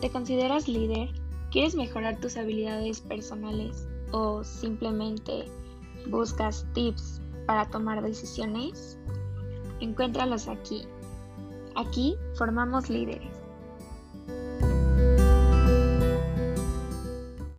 ¿Te consideras líder? ¿Quieres mejorar tus habilidades personales o simplemente buscas tips para tomar decisiones? Encuéntralos aquí. Aquí formamos líderes.